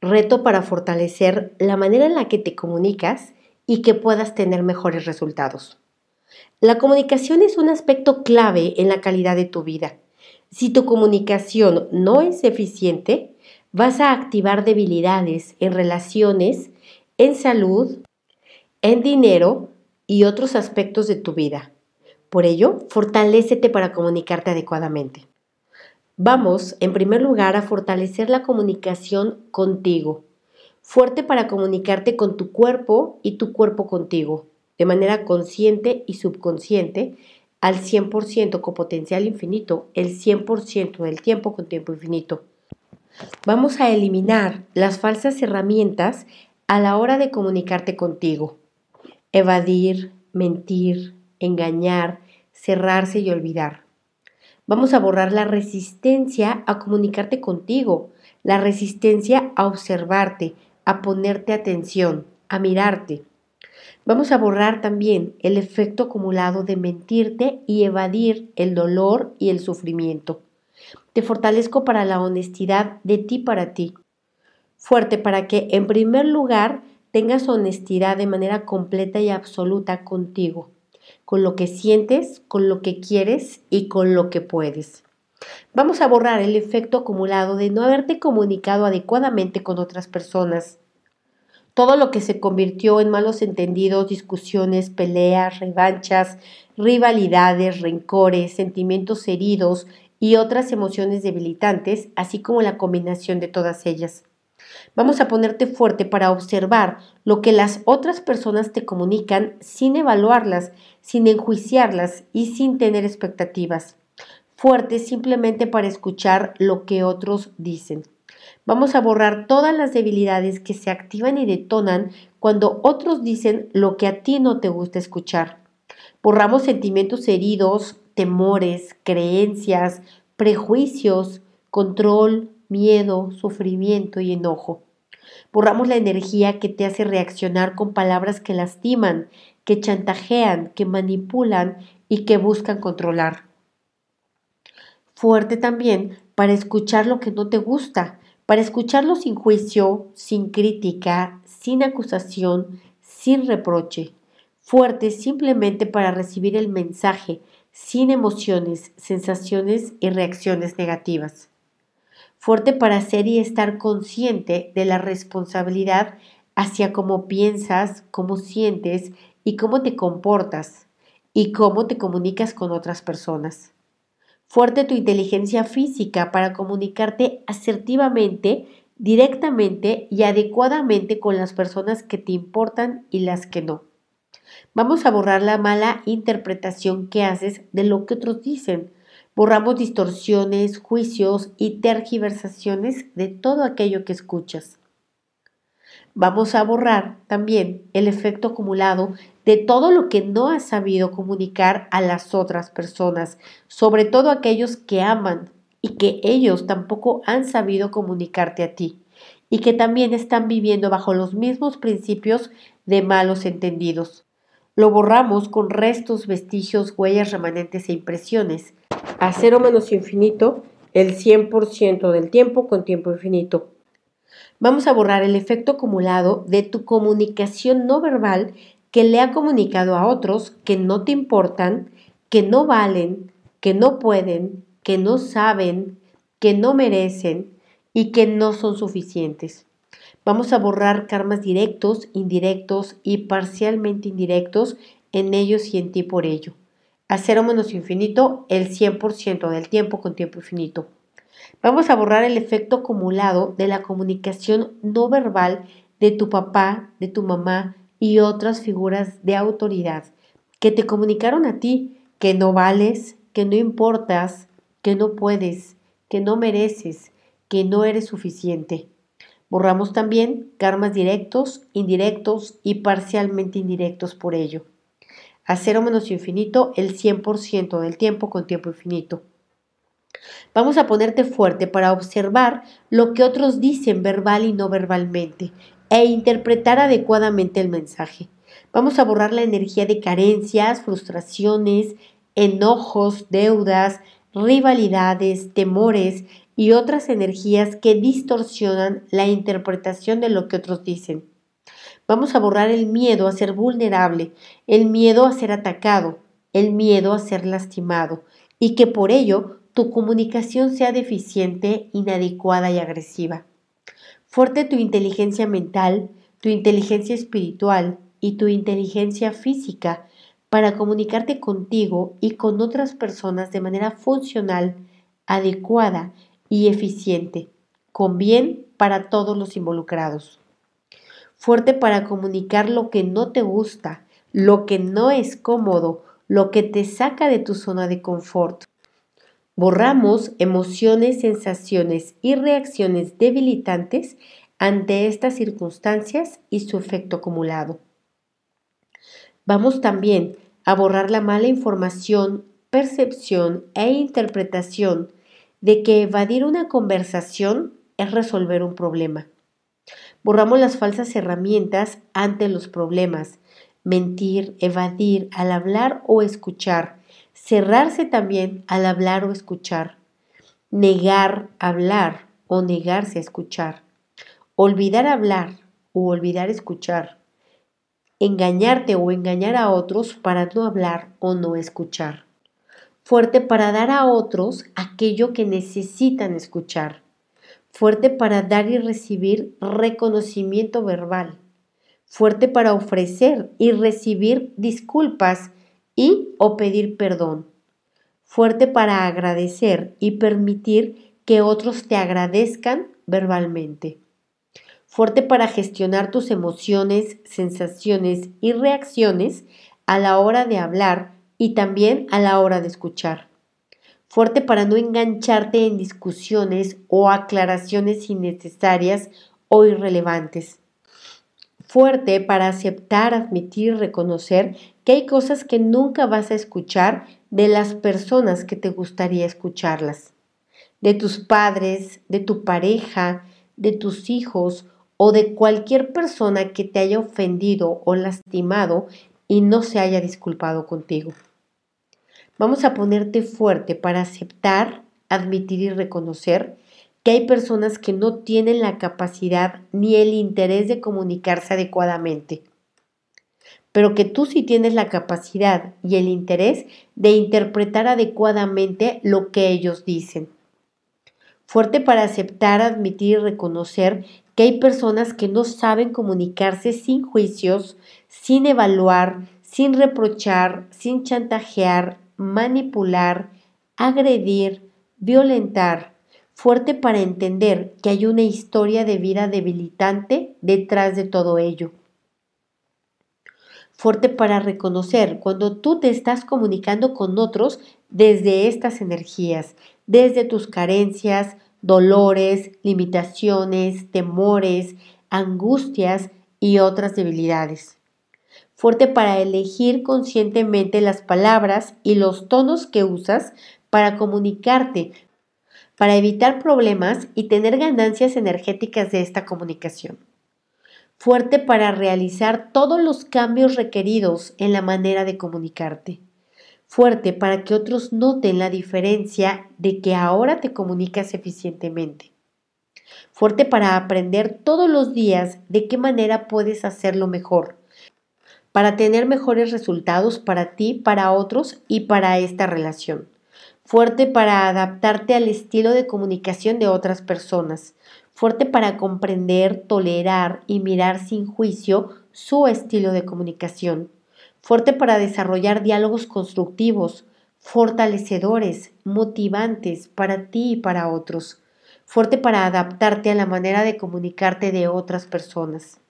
Reto para fortalecer la manera en la que te comunicas y que puedas tener mejores resultados. La comunicación es un aspecto clave en la calidad de tu vida. Si tu comunicación no es eficiente, vas a activar debilidades en relaciones, en salud, en dinero y otros aspectos de tu vida. Por ello, fortalécete para comunicarte adecuadamente. Vamos, en primer lugar, a fortalecer la comunicación contigo. Fuerte para comunicarte con tu cuerpo y tu cuerpo contigo, de manera consciente y subconsciente, al 100% con potencial infinito, el 100% del tiempo con tiempo infinito. Vamos a eliminar las falsas herramientas a la hora de comunicarte contigo. Evadir, mentir, engañar, cerrarse y olvidar. Vamos a borrar la resistencia a comunicarte contigo, la resistencia a observarte, a ponerte atención, a mirarte. Vamos a borrar también el efecto acumulado de mentirte y evadir el dolor y el sufrimiento. Te fortalezco para la honestidad de ti para ti. Fuerte para que, en primer lugar, tengas honestidad de manera completa y absoluta contigo con lo que sientes, con lo que quieres y con lo que puedes. Vamos a borrar el efecto acumulado de no haberte comunicado adecuadamente con otras personas. Todo lo que se convirtió en malos entendidos, discusiones, peleas, revanchas, rivalidades, rencores, sentimientos heridos y otras emociones debilitantes, así como la combinación de todas ellas. Vamos a ponerte fuerte para observar lo que las otras personas te comunican sin evaluarlas, sin enjuiciarlas y sin tener expectativas. Fuerte simplemente para escuchar lo que otros dicen. Vamos a borrar todas las debilidades que se activan y detonan cuando otros dicen lo que a ti no te gusta escuchar. Borramos sentimientos heridos, temores, creencias, prejuicios, control, miedo, sufrimiento y enojo. Borramos la energía que te hace reaccionar con palabras que lastiman, que chantajean, que manipulan y que buscan controlar. Fuerte también para escuchar lo que no te gusta, para escucharlo sin juicio, sin crítica, sin acusación, sin reproche. Fuerte simplemente para recibir el mensaje, sin emociones, sensaciones y reacciones negativas fuerte para ser y estar consciente de la responsabilidad hacia cómo piensas, cómo sientes y cómo te comportas y cómo te comunicas con otras personas. Fuerte tu inteligencia física para comunicarte asertivamente, directamente y adecuadamente con las personas que te importan y las que no. Vamos a borrar la mala interpretación que haces de lo que otros dicen, Borramos distorsiones, juicios y tergiversaciones de todo aquello que escuchas. Vamos a borrar también el efecto acumulado de todo lo que no has sabido comunicar a las otras personas, sobre todo aquellos que aman y que ellos tampoco han sabido comunicarte a ti y que también están viviendo bajo los mismos principios de malos entendidos. Lo borramos con restos, vestigios, huellas remanentes e impresiones a cero menos infinito el 100% del tiempo con tiempo infinito. Vamos a borrar el efecto acumulado de tu comunicación no verbal que le ha comunicado a otros que no te importan, que no valen, que no pueden, que no saben, que no merecen y que no son suficientes. Vamos a borrar karmas directos, indirectos y parcialmente indirectos en ellos y en ti por ello a cero menos infinito el 100% del tiempo con tiempo infinito. Vamos a borrar el efecto acumulado de la comunicación no verbal de tu papá, de tu mamá y otras figuras de autoridad que te comunicaron a ti que no vales, que no importas, que no puedes, que no mereces, que no eres suficiente. Borramos también karmas directos, indirectos y parcialmente indirectos por ello a cero menos infinito el 100% del tiempo con tiempo infinito. Vamos a ponerte fuerte para observar lo que otros dicen verbal y no verbalmente e interpretar adecuadamente el mensaje. Vamos a borrar la energía de carencias, frustraciones, enojos, deudas, rivalidades, temores y otras energías que distorsionan la interpretación de lo que otros dicen. Vamos a borrar el miedo a ser vulnerable, el miedo a ser atacado, el miedo a ser lastimado y que por ello tu comunicación sea deficiente, inadecuada y agresiva. Fuerte tu inteligencia mental, tu inteligencia espiritual y tu inteligencia física para comunicarte contigo y con otras personas de manera funcional, adecuada y eficiente, con bien para todos los involucrados. Fuerte para comunicar lo que no te gusta, lo que no es cómodo, lo que te saca de tu zona de confort. Borramos emociones, sensaciones y reacciones debilitantes ante estas circunstancias y su efecto acumulado. Vamos también a borrar la mala información, percepción e interpretación de que evadir una conversación es resolver un problema. Borramos las falsas herramientas ante los problemas, mentir, evadir al hablar o escuchar, cerrarse también al hablar o escuchar, negar hablar o negarse a escuchar, olvidar hablar o olvidar escuchar, engañarte o engañar a otros para no hablar o no escuchar. Fuerte para dar a otros aquello que necesitan escuchar. Fuerte para dar y recibir reconocimiento verbal. Fuerte para ofrecer y recibir disculpas y o pedir perdón. Fuerte para agradecer y permitir que otros te agradezcan verbalmente fuerte para gestionar tus emociones, sensaciones y reacciones a la hora de hablar y también a la hora de escuchar. Fuerte para no engancharte en discusiones o aclaraciones innecesarias o irrelevantes. Fuerte para aceptar, admitir reconocer que hay cosas que nunca vas a escuchar de las personas que te gustaría escucharlas. De tus padres, de tu pareja, de tus hijos o de cualquier persona que te haya ofendido o lastimado y no se haya disculpado contigo. Vamos a ponerte fuerte para aceptar, admitir y reconocer que hay personas que no tienen la capacidad ni el interés de comunicarse adecuadamente, pero que tú sí tienes la capacidad y el interés de interpretar adecuadamente lo que ellos dicen. Fuerte para aceptar, admitir y reconocer que hay personas que no saben comunicarse sin juicios, sin evaluar, sin reprochar, sin chantajear, manipular, agredir, violentar, fuerte para entender que hay una historia de vida debilitante detrás de todo ello. Fuerte para reconocer cuando tú te estás comunicando con otros desde estas energías, desde tus carencias, dolores, limitaciones, temores, angustias y otras debilidades. Fuerte para elegir conscientemente las palabras y los tonos que usas para comunicarte, para evitar problemas y tener ganancias energéticas de esta comunicación. Fuerte para realizar todos los cambios requeridos en la manera de comunicarte fuerte para que otros noten la diferencia de que ahora te comunicas eficientemente. Fuerte para aprender todos los días de qué manera puedes hacerlo mejor, para tener mejores resultados para ti, para otros y para esta relación. Fuerte para adaptarte al estilo de comunicación de otras personas. Fuerte para comprender, tolerar y mirar sin juicio su estilo de comunicación fuerte para desarrollar diálogos constructivos, fortalecedores, motivantes para ti y para otros, fuerte para adaptarte a la manera de comunicarte de otras personas.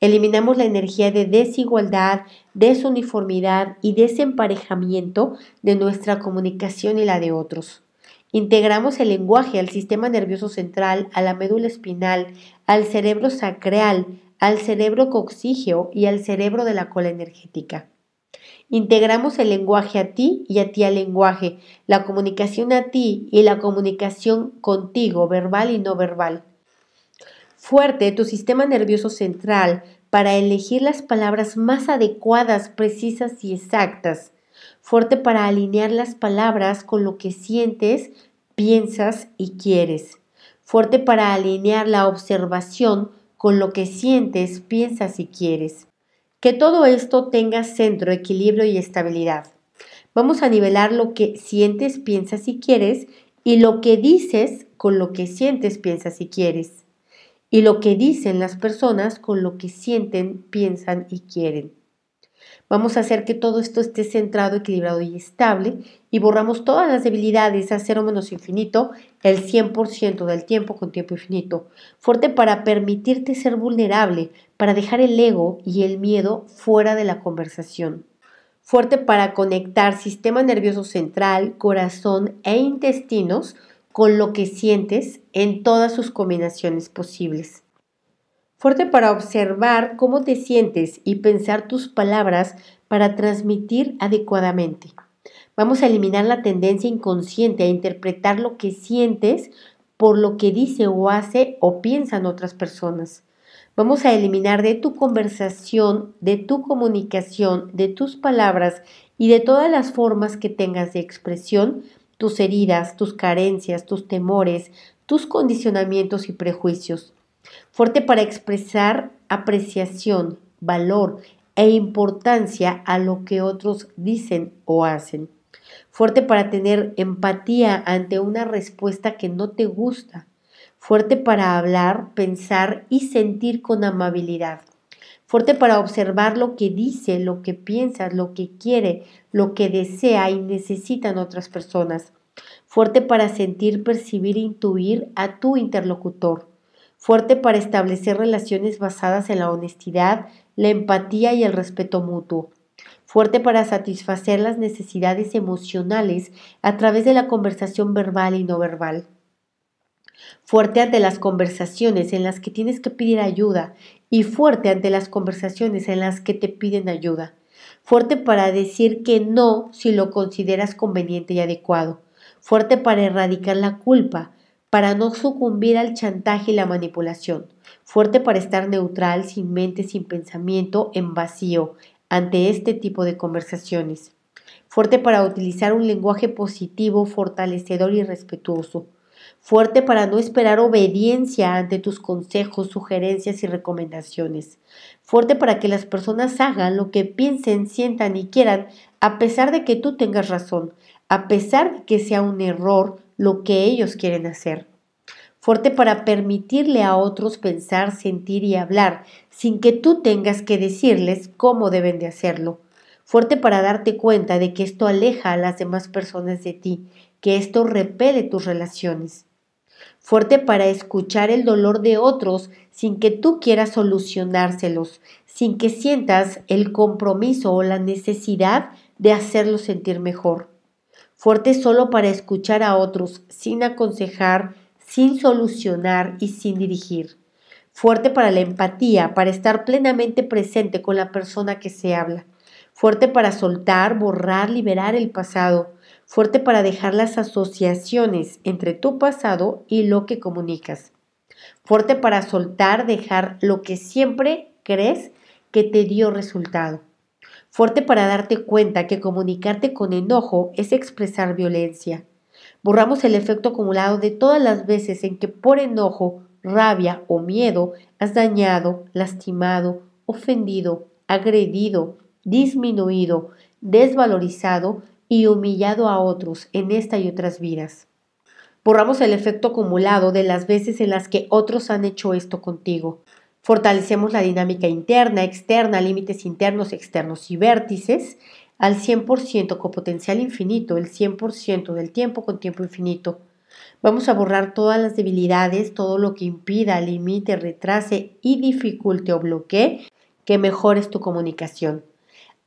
Eliminamos la energía de desigualdad, desuniformidad y desemparejamiento de nuestra comunicación y la de otros. Integramos el lenguaje al sistema nervioso central, a la médula espinal, al cerebro sacral, al cerebro coxígeo y al cerebro de la cola energética. Integramos el lenguaje a ti y a ti al lenguaje, la comunicación a ti y la comunicación contigo, verbal y no verbal. Fuerte tu sistema nervioso central para elegir las palabras más adecuadas, precisas y exactas. Fuerte para alinear las palabras con lo que sientes piensas y quieres. Fuerte para alinear la observación con lo que sientes, piensas y quieres. Que todo esto tenga centro, equilibrio y estabilidad. Vamos a nivelar lo que sientes, piensas y quieres y lo que dices con lo que sientes, piensas y quieres. Y lo que dicen las personas con lo que sienten, piensan y quieren. Vamos a hacer que todo esto esté centrado, equilibrado y estable y borramos todas las debilidades a cero menos infinito el 100% del tiempo con tiempo infinito. Fuerte para permitirte ser vulnerable, para dejar el ego y el miedo fuera de la conversación. Fuerte para conectar sistema nervioso central, corazón e intestinos con lo que sientes en todas sus combinaciones posibles. Fuerte para observar cómo te sientes y pensar tus palabras para transmitir adecuadamente. Vamos a eliminar la tendencia inconsciente a interpretar lo que sientes por lo que dice o hace o piensan otras personas. Vamos a eliminar de tu conversación, de tu comunicación, de tus palabras y de todas las formas que tengas de expresión tus heridas, tus carencias, tus temores, tus condicionamientos y prejuicios fuerte para expresar apreciación, valor e importancia a lo que otros dicen o hacen. Fuerte para tener empatía ante una respuesta que no te gusta. Fuerte para hablar, pensar y sentir con amabilidad. Fuerte para observar lo que dice, lo que piensa, lo que quiere, lo que desea y necesitan otras personas. Fuerte para sentir, percibir e intuir a tu interlocutor. Fuerte para establecer relaciones basadas en la honestidad, la empatía y el respeto mutuo, fuerte para satisfacer las necesidades emocionales a través de la conversación verbal y no verbal, fuerte ante las conversaciones en las que tienes que pedir ayuda y fuerte ante las conversaciones en las que te piden ayuda, fuerte para decir que no si lo consideras conveniente y adecuado, fuerte para erradicar la culpa, para no sucumbir al chantaje y la manipulación, fuerte para estar neutral, sin mente, sin pensamiento, en vacío, ante este tipo de conversaciones, fuerte para utilizar un lenguaje positivo, fortalecedor y respetuoso, fuerte para no esperar obediencia ante tus consejos, sugerencias y recomendaciones, fuerte para que las personas hagan lo que piensen, sientan y quieran, a pesar de que tú tengas razón, a pesar de que sea un error lo que ellos quieren hacer. Fuerte para permitirle a otros pensar, sentir y hablar sin que tú tengas que decirles cómo deben de hacerlo. Fuerte para darte cuenta de que esto aleja a las demás personas de ti, que esto repele tus relaciones. Fuerte para escuchar el dolor de otros sin que tú quieras solucionárselos, sin que sientas el compromiso o la necesidad de hacerlos sentir mejor fuerte solo para escuchar a otros, sin aconsejar, sin solucionar y sin dirigir. Fuerte para la empatía, para estar plenamente presente con la persona que se habla. Fuerte para soltar, borrar, liberar el pasado. Fuerte para dejar las asociaciones entre tu pasado y lo que comunicas. Fuerte para soltar, dejar lo que siempre crees que te dio resultado fuerte para darte cuenta que comunicarte con enojo es expresar violencia. Borramos el efecto acumulado de todas las veces en que por enojo, rabia o miedo has dañado, lastimado, ofendido, agredido, disminuido, desvalorizado y humillado a otros en esta y otras vidas. Borramos el efecto acumulado de las veces en las que otros han hecho esto contigo. Fortalecemos la dinámica interna, externa, límites internos, externos y vértices al 100% con potencial infinito, el 100% del tiempo con tiempo infinito. Vamos a borrar todas las debilidades, todo lo que impida, limite, retrase y dificulte o bloquee que mejores tu comunicación.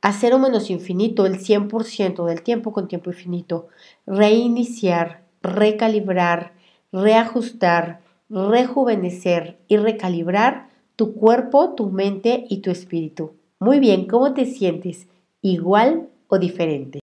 A cero menos infinito, el 100% del tiempo con tiempo infinito. Reiniciar, recalibrar, reajustar, rejuvenecer y recalibrar tu cuerpo, tu mente y tu espíritu. Muy bien, ¿cómo te sientes? ¿Igual o diferente?